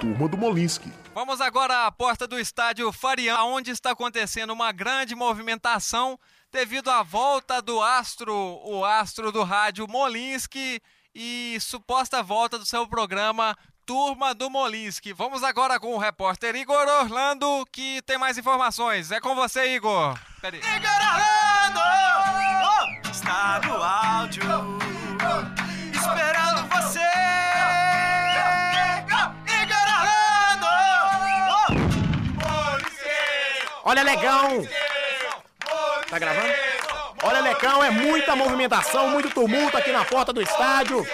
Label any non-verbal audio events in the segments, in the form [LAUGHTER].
Turma do Molinski. Vamos agora à porta do estádio Farião, onde está acontecendo uma grande movimentação devido à volta do astro, o astro do rádio Molinski e suposta volta do seu programa Turma do Molinski. Vamos agora com o repórter Igor Orlando, que tem mais informações. É com você, Igor. Peraí. Igor Orlando oh, está no áudio, esperando você. Igor Orlando oh, Olha, legão. Tá gravando? Olha, Lecão, é muita movimentação, muito tumulto aqui na porta do estádio.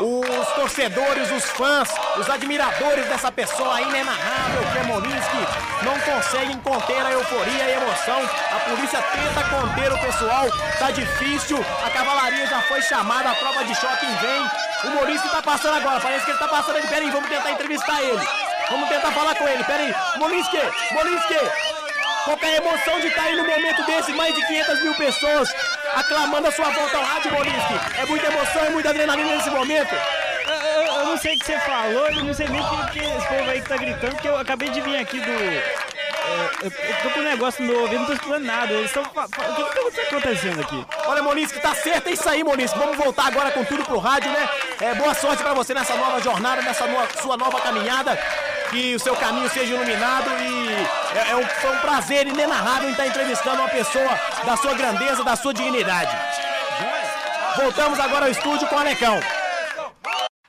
Os torcedores, os fãs, os admiradores dessa pessoa inenarrável que é Molinski não conseguem conter a euforia e a emoção. A polícia tenta conter o pessoal, tá difícil. A cavalaria já foi chamada, a tropa de choque vem. O Molinski tá passando agora, parece que ele tá passando ali. Peraí, vamos tentar entrevistar ele. Vamos tentar falar com ele, peraí. Molinski, Molinski, qual é a emoção de estar aí no momento desse, mais de 500 mil pessoas aclamando a sua volta ao rádio, Bolinski? É muita emoção, é muita adrenalina nesse momento. Eu, eu, eu, não sei o que você falou, eu não sei nem o que esse povo aí que tá gritando, porque eu acabei de vir aqui do. É, eu, eu tô com um negócio no meu ouvido, não tô escutando nada. Eles estão. O que, que tá acontecendo aqui? Olha, Molisque, tá certo, é isso aí, Molisque. Vamos voltar agora com tudo pro rádio, né? É, boa sorte pra você nessa nova jornada, nessa no, sua nova caminhada que o seu caminho seja iluminado e é, é um, foi um prazer inenarrável em estar entrevistando uma pessoa da sua grandeza, da sua dignidade. Voltamos agora ao estúdio com o Anecão.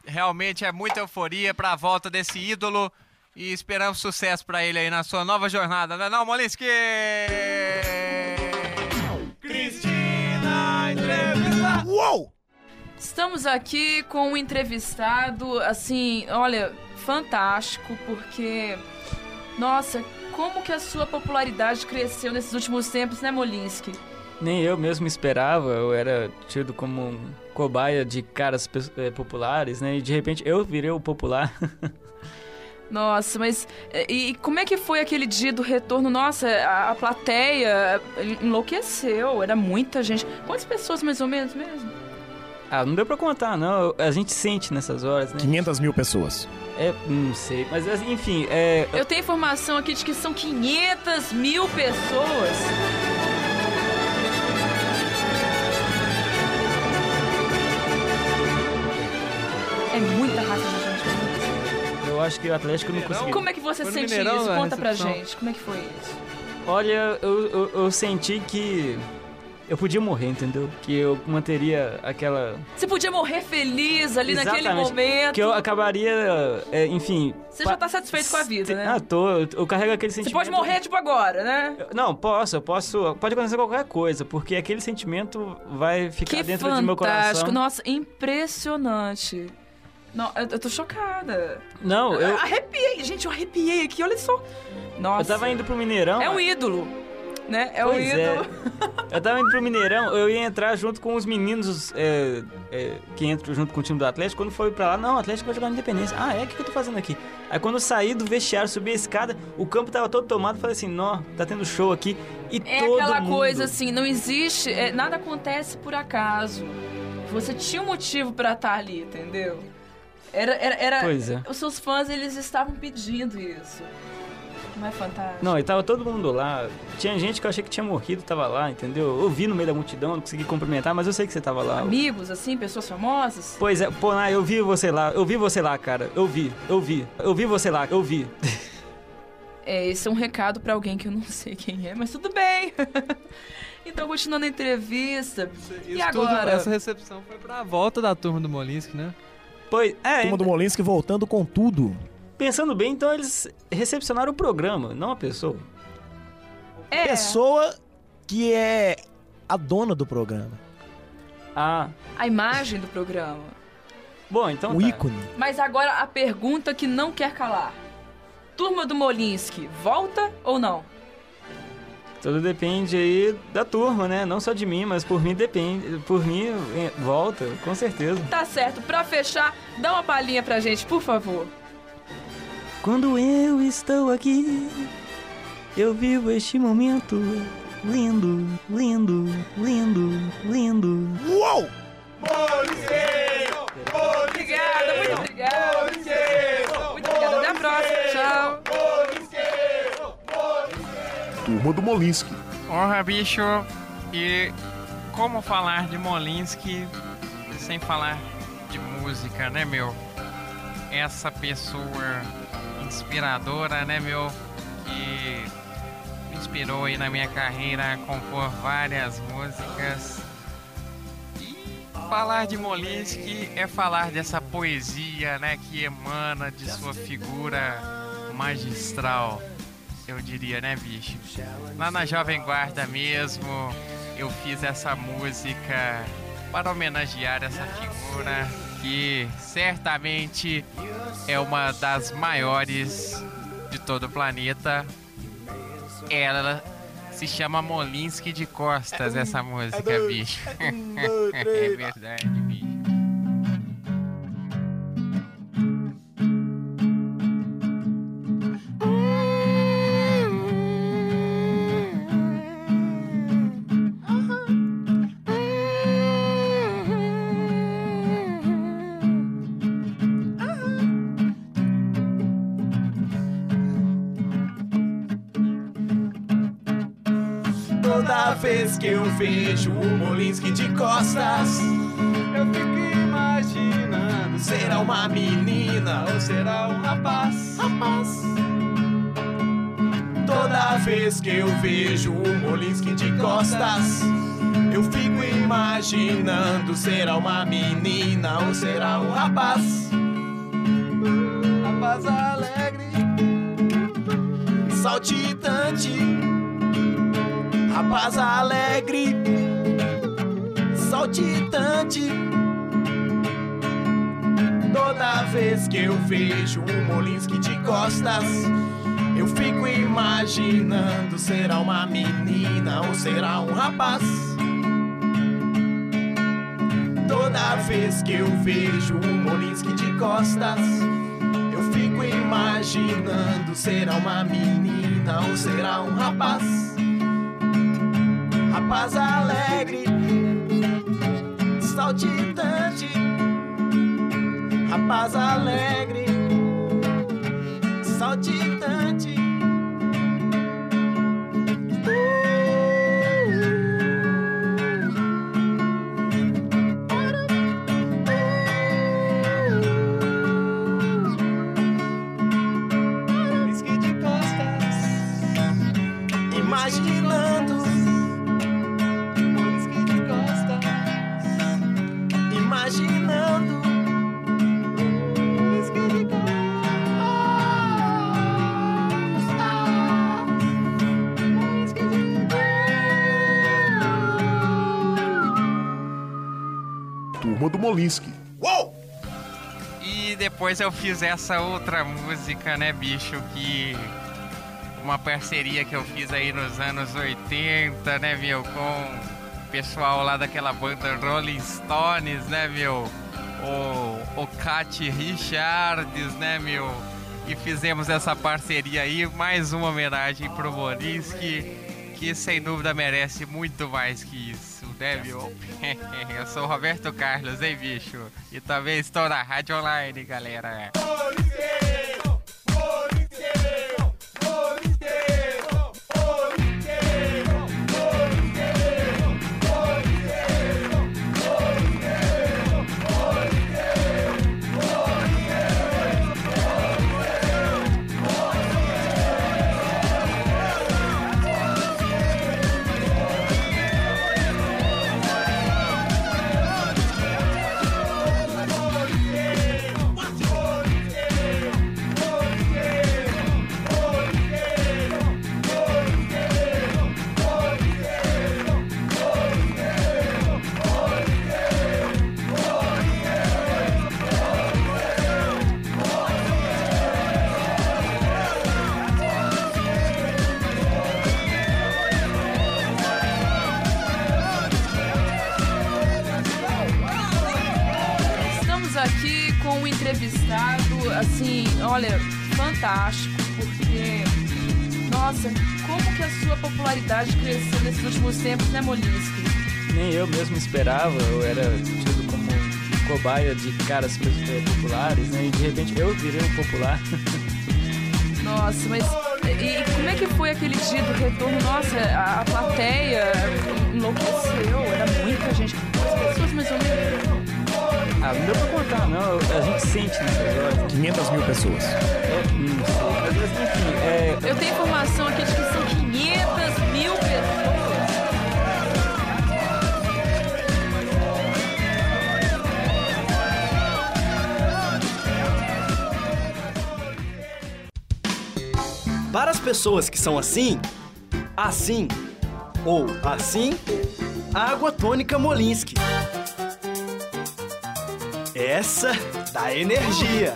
Realmente é muita euforia para a volta desse ídolo e esperamos sucesso para ele aí na sua nova jornada, não é não, Molinski? Cristina entrevista. Uou! Estamos aqui com um entrevistado, assim, olha, fantástico, porque. Nossa, como que a sua popularidade cresceu nesses últimos tempos, né, Molinsky? Nem eu mesmo esperava, eu era tido como um cobaia de caras eh, populares, né? E de repente eu virei o popular. [LAUGHS] Nossa, mas e, e, como é que foi aquele dia do retorno? Nossa, a, a plateia enlouqueceu, era muita gente. Quantas pessoas mais ou menos mesmo? Ah, não deu pra contar, não. A gente sente nessas horas, né? 500 mil pessoas. É, não sei, mas enfim, é... Eu tenho informação aqui de que são 500 mil pessoas. É muita raça de gente. Eu acho que o Atlético não conseguiu. Como é que você sente Mineirão, isso? Conta pra gente, como é que foi isso? Olha, eu, eu, eu senti que eu podia morrer, entendeu? Que eu manteria aquela. Você podia morrer feliz ali Exatamente, naquele momento. Que eu acabaria, é, enfim. Você pa... já tá satisfeito com a vida, né? Ah, tô. Eu, eu carrego aquele sentimento. Você pode morrer, tipo, agora, né? Eu, não, posso, eu posso. Pode acontecer qualquer coisa, porque aquele sentimento vai ficar que dentro fantástico. do meu coração. Nossa, impressionante. Não, eu, eu tô chocada. Não, eu. Arrepiei, gente, eu arrepiei aqui, olha só. Nossa. Eu tava indo pro Mineirão. É um ídolo né? É pois o ídolo. É. Eu tava indo pro Mineirão, eu ia entrar junto com os meninos é, é, que entram junto com o time do Atlético. Quando foi pra lá, não, o Atlético vai jogar na Independência. Ah, é? O que, que eu tô fazendo aqui? Aí quando eu saí do vestiário, subi a escada, o campo tava todo tomado. Falei assim, nó, tá tendo show aqui. E é todo aquela mundo... coisa assim, não existe, é, nada acontece por acaso. Você tinha um motivo para estar tá ali, entendeu? Era, era, era pois é. Os seus fãs, eles estavam pedindo isso. Não é fantástico? Não, e tava todo mundo lá. Tinha gente que eu achei que tinha morrido, tava lá, entendeu? Eu vi no meio da multidão, não consegui cumprimentar, mas eu sei que você tava lá. Amigos, assim, pessoas famosas? Pois é, pô, eu vi você lá, eu vi você lá, cara. Eu vi, eu vi. Eu vi você lá, eu vi. [LAUGHS] É, esse é um recado para alguém que eu não sei quem é, mas tudo bem. [LAUGHS] então, continuando a entrevista. Isso, e agora? Tudo, essa recepção foi pra volta da turma do Molinsky, né? Pois, é. Turma do Molinsky voltando com tudo. Pensando bem, então eles recepcionaram o programa, não a pessoa. É. Pessoa que é a dona do programa. Ah. A imagem do programa. Bom, então. O tá. ícone. Mas agora a pergunta que não quer calar: Turma do Molinsky, volta ou não? Tudo depende aí da turma, né? Não só de mim, mas por mim depende. Por mim, volta, com certeza. Tá certo. Pra fechar, dá uma palhinha pra gente, por favor. Quando eu estou aqui, Eu vivo este momento lindo, lindo, lindo, lindo. Uou! Obrigada, muito obrigada. Muito obrigada. Até a próxima. Tchau. Turma do Molinsky. Porra, bicho, e como falar de Molinsky sem falar de música, né, meu? Essa pessoa inspiradora, né, meu? Que me inspirou aí na minha carreira a compor várias músicas. E falar de Molinsky é falar dessa poesia, né, que emana de sua figura magistral eu diria, né, bicho? Lá na Jovem Guarda mesmo, eu fiz essa música para homenagear essa figura que certamente é uma das maiores de todo o planeta. Ela se chama Molinsky de Costas, essa música, bicho. É [LAUGHS] verdade, vez que eu vejo o Molinsky de costas, eu fico imaginando: será uma menina ou será um rapaz? Rapaz. Toda vez que eu vejo o Molinsky de costas, eu fico imaginando: será uma menina ou será um rapaz? Rapaz alegre, saltitante. Rapaz alegre, saltitante. Toda vez que eu vejo o Molinsky de costas, eu fico imaginando: será uma menina ou será um rapaz? Toda vez que eu vejo o Molinsky de costas, eu fico imaginando: será uma menina ou será um rapaz? Rapaz alegre, saltitante. Rapaz alegre, saltitante. Imaginando. Molinsky. Uou! E depois eu fiz essa outra música, né, bicho, que uma parceria que eu fiz aí nos anos 80, né, meu, com o pessoal lá daquela banda Rolling Stones, né, meu? O, o Cat Richards, né, meu? E fizemos essa parceria aí, mais uma homenagem pro Molinsky, que sem dúvida merece muito mais que isso, meu? [LAUGHS] eu sou Roberto Carlos, hein, bicho? E também estou na Rádio Online, galera. Aqui com um entrevistado, assim, olha, fantástico, porque, Nossa, como que a sua popularidade cresceu nesses últimos tempos, né, Molinsky? Nem eu mesmo esperava, eu era tido como cobaia de caras populares, né? E de repente eu virei um popular. [LAUGHS] Nossa, mas e, como é que foi aquele dia do retorno? Nossa, a, a plateia enlouqueceu, era muita gente. Quantas pessoas mais ou menos? Ah, não deu pra contar, não. A gente sente nessas horas. 500 mil pessoas. É. Mas enfim, é. Eu tenho informação aqui de que são 500 mil pessoas. Para as pessoas que são assim, assim ou assim, água tônica Molinsky. Essa dá energia.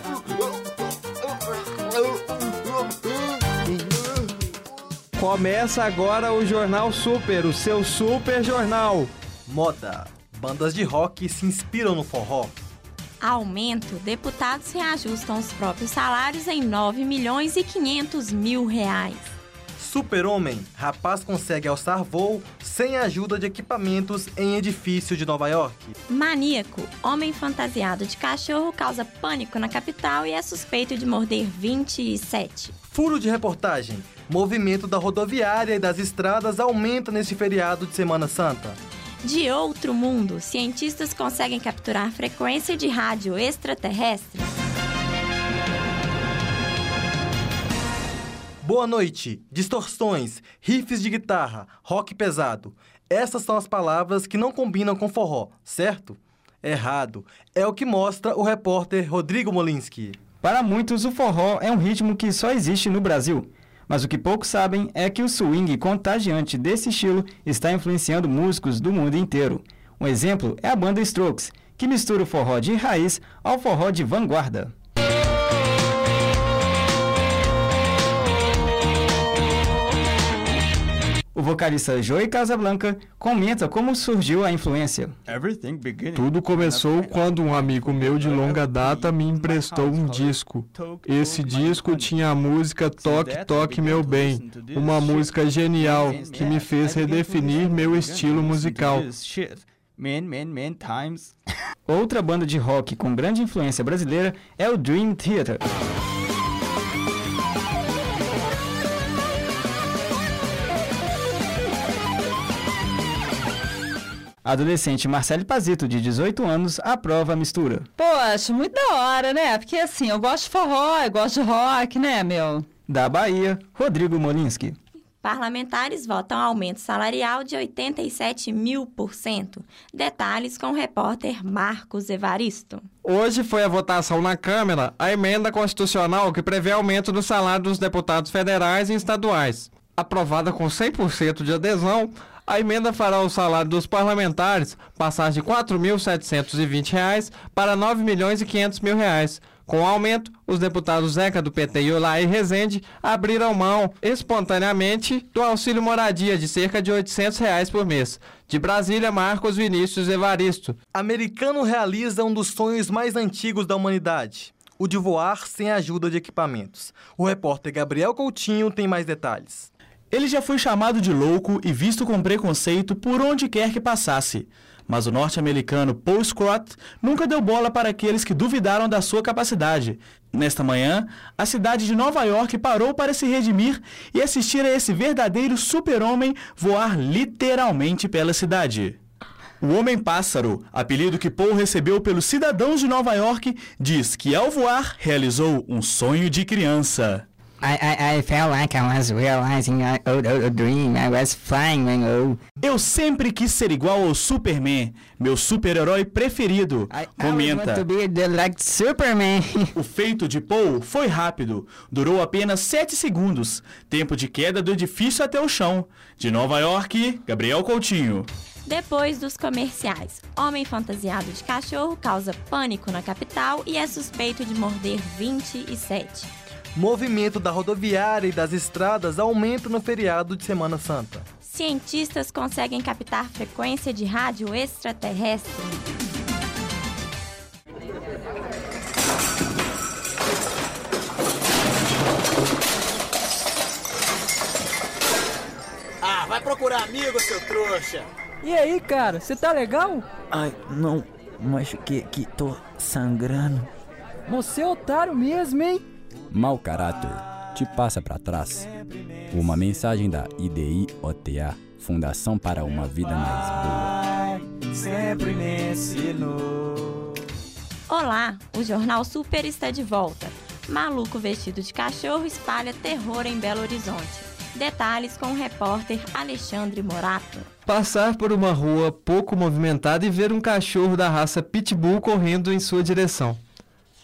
Começa agora o Jornal Super, o seu super jornal. Moda. Bandas de rock se inspiram no forró. Aumento, deputados reajustam os próprios salários em 9 milhões e 500 mil reais. Super-Homem. Rapaz consegue alçar voo sem ajuda de equipamentos em edifício de Nova York. Maníaco, homem fantasiado de cachorro causa pânico na capital e é suspeito de morder 27. Furo de reportagem. Movimento da rodoviária e das estradas aumenta neste feriado de Semana Santa. De outro mundo, cientistas conseguem capturar frequência de rádio extraterrestre. Boa noite. Distorções, riffs de guitarra, rock pesado. Essas são as palavras que não combinam com forró, certo? Errado. É o que mostra o repórter Rodrigo Molinsky. Para muitos, o forró é um ritmo que só existe no Brasil. Mas o que poucos sabem é que o swing contagiante desse estilo está influenciando músicos do mundo inteiro. Um exemplo é a banda Strokes, que mistura o forró de raiz ao forró de vanguarda. O vocalista Joey Casablanca comenta como surgiu a influência. Tudo começou quando um amigo meu de longa data me emprestou um disco. Esse disco tinha a música Toque Toque Meu Bem, uma música genial que me fez redefinir meu estilo musical. Outra banda de rock com grande influência brasileira é o Dream Theater. Adolescente Marcele Pazito, de 18 anos, aprova a mistura. Pô, acho muito da hora, né? Porque assim, eu gosto de forró, eu gosto de rock, né, meu? Da Bahia, Rodrigo Molinsky. Parlamentares votam aumento salarial de 87 mil por cento. Detalhes com o repórter Marcos Evaristo. Hoje foi a votação na Câmara a emenda constitucional que prevê aumento do salário dos deputados federais e estaduais. Aprovada com 100% de adesão, a emenda fará o salário dos parlamentares passar de R$ 4.720 para R$ 9 milhões e 500 mil reais. Com o aumento, os deputados Zeca do PT e Olaí Rezende abriram mão espontaneamente do auxílio moradia de cerca de 800 reais por mês. De Brasília, Marcos Vinícius Evaristo. Americano realiza um dos sonhos mais antigos da humanidade. O de voar sem ajuda de equipamentos. O repórter Gabriel Coutinho tem mais detalhes. Ele já foi chamado de louco e visto com preconceito por onde quer que passasse. Mas o norte-americano Paul Scott nunca deu bola para aqueles que duvidaram da sua capacidade. Nesta manhã, a cidade de Nova York parou para se redimir e assistir a esse verdadeiro super-homem voar literalmente pela cidade. O Homem-Pássaro, apelido que Paul recebeu pelos cidadãos de Nova York, diz que ao voar realizou um sonho de criança. I, I, I felt like I was realizing a, a, a dream. I was flying when oh. Eu sempre quis ser igual ao Superman, meu super-herói preferido. I, Comenta. I to be the, like Superman. [LAUGHS] o feito de Paul foi rápido. Durou apenas 7 segundos. Tempo de queda do edifício até o chão. De Nova York, Gabriel Coutinho. Depois dos comerciais, homem fantasiado de cachorro causa pânico na capital e é suspeito de morder 27. Movimento da rodoviária e das estradas aumenta no feriado de Semana Santa. Cientistas conseguem captar frequência de rádio extraterrestre. por amigo, seu trouxa. E aí, cara, você tá legal? Ai, não, machuquei aqui, tô sangrando. Você é otário mesmo, hein? Mau caráter, te passa para trás. Uma mensagem da IDI-OTA, Fundação para uma Vida Mais Boa. Sempre me ensinou. Olá, o Jornal Super está de volta. Maluco vestido de cachorro espalha terror em Belo Horizonte. Detalhes com o repórter Alexandre Morato. Passar por uma rua pouco movimentada e ver um cachorro da raça Pitbull correndo em sua direção.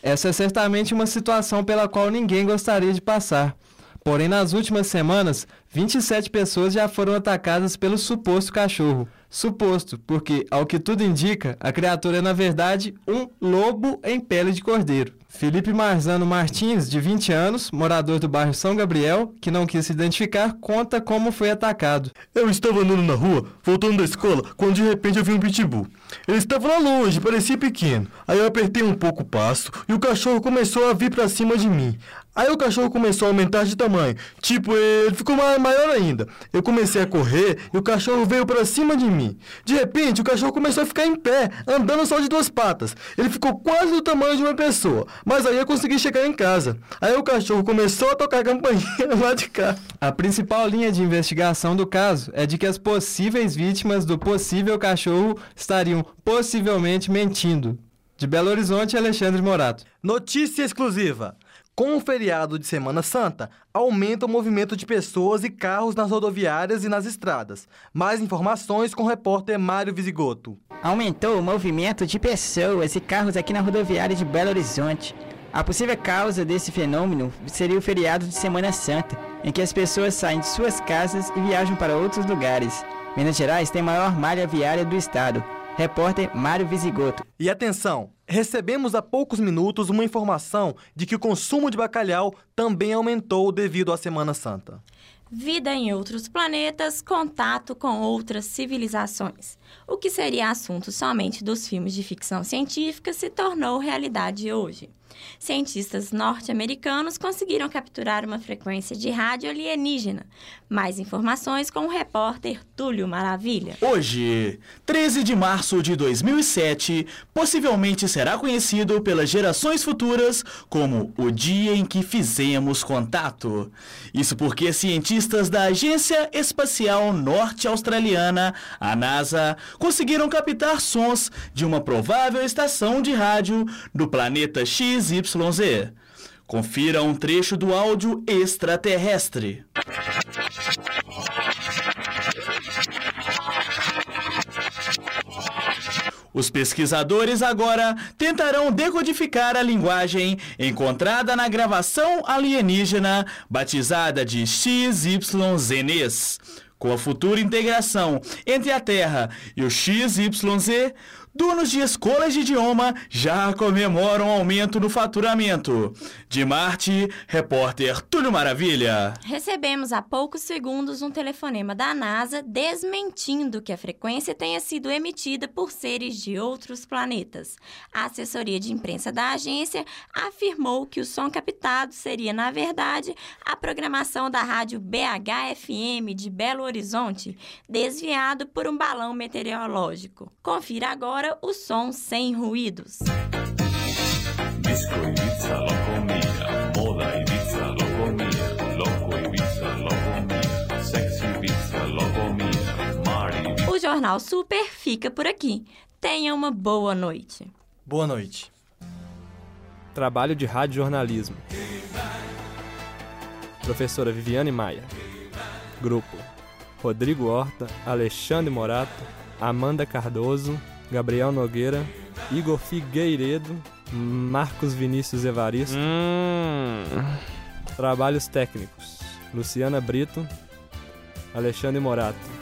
Essa é certamente uma situação pela qual ninguém gostaria de passar. Porém, nas últimas semanas, 27 pessoas já foram atacadas pelo suposto cachorro. Suposto, porque, ao que tudo indica, a criatura é na verdade um lobo em pele de cordeiro. Felipe Marzano Martins, de 20 anos, morador do bairro São Gabriel, que não quis se identificar, conta como foi atacado. Eu estava andando na rua, voltando da escola, quando de repente eu vi um pitbull. Ele estava lá longe, parecia pequeno. Aí eu apertei um pouco o passo e o cachorro começou a vir para cima de mim. Aí o cachorro começou a aumentar de tamanho. Tipo, ele ficou maior ainda. Eu comecei a correr e o cachorro veio para cima de mim. De repente, o cachorro começou a ficar em pé, andando só de duas patas. Ele ficou quase do tamanho de uma pessoa. Mas aí eu consegui chegar em casa. Aí o cachorro começou a tocar a campainha [LAUGHS] lá de cá. A principal linha de investigação do caso é de que as possíveis vítimas do possível cachorro estariam possivelmente mentindo. De Belo Horizonte, Alexandre Morato. Notícia exclusiva. Com o feriado de Semana Santa, aumenta o movimento de pessoas e carros nas rodoviárias e nas estradas. Mais informações com o repórter Mário Visigoto. Aumentou o movimento de pessoas e carros aqui na rodoviária de Belo Horizonte. A possível causa desse fenômeno seria o feriado de Semana Santa, em que as pessoas saem de suas casas e viajam para outros lugares. Minas Gerais tem a maior malha viária do estado. Repórter Mário Visigoto. E atenção, recebemos há poucos minutos uma informação de que o consumo de bacalhau também aumentou devido à Semana Santa. Vida em outros planetas, contato com outras civilizações. O que seria assunto somente dos filmes de ficção científica se tornou realidade hoje. Cientistas norte-americanos conseguiram capturar uma frequência de rádio alienígena. Mais informações com o repórter Túlio Maravilha. Hoje, 13 de março de 2007, possivelmente será conhecido pelas gerações futuras como o dia em que fizemos contato. Isso porque cientistas da Agência Espacial Norte-Australiana, a NASA, conseguiram captar sons de uma provável estação de rádio do planeta XYZ. Confira um trecho do áudio extraterrestre. Os pesquisadores agora tentarão decodificar a linguagem encontrada na gravação alienígena batizada de XYZNES. Com a futura integração entre a Terra e o XYZ, donos de escolas de idioma já comemoram aumento no faturamento. De Marte, repórter Túlio Maravilha. Recebemos há poucos segundos um telefonema da NASA desmentindo que a frequência tenha sido emitida por seres de outros planetas. A assessoria de imprensa da agência afirmou que o som captado seria, na verdade, a programação da rádio BHFM de Belo Horizonte, desviado por um balão meteorológico. Confira agora o som sem ruídos. Disco Ibiza, loco mia. Moda Ibiza, loco mia. Loco Ibiza, loco mia. Sexy Ibiza, loco mia. Mari O Jornal Super fica por aqui. Tenha uma boa noite. Boa noite. Trabalho de rádio jornalismo. Professora Viviane Maia. Grupo: Rodrigo Horta, Alexandre Morato, Amanda Cardoso, Gabriel Nogueira, Igor Figueiredo, Marcos Vinícius Evaristo. Trabalhos técnicos: Luciana Brito, Alexandre Morato.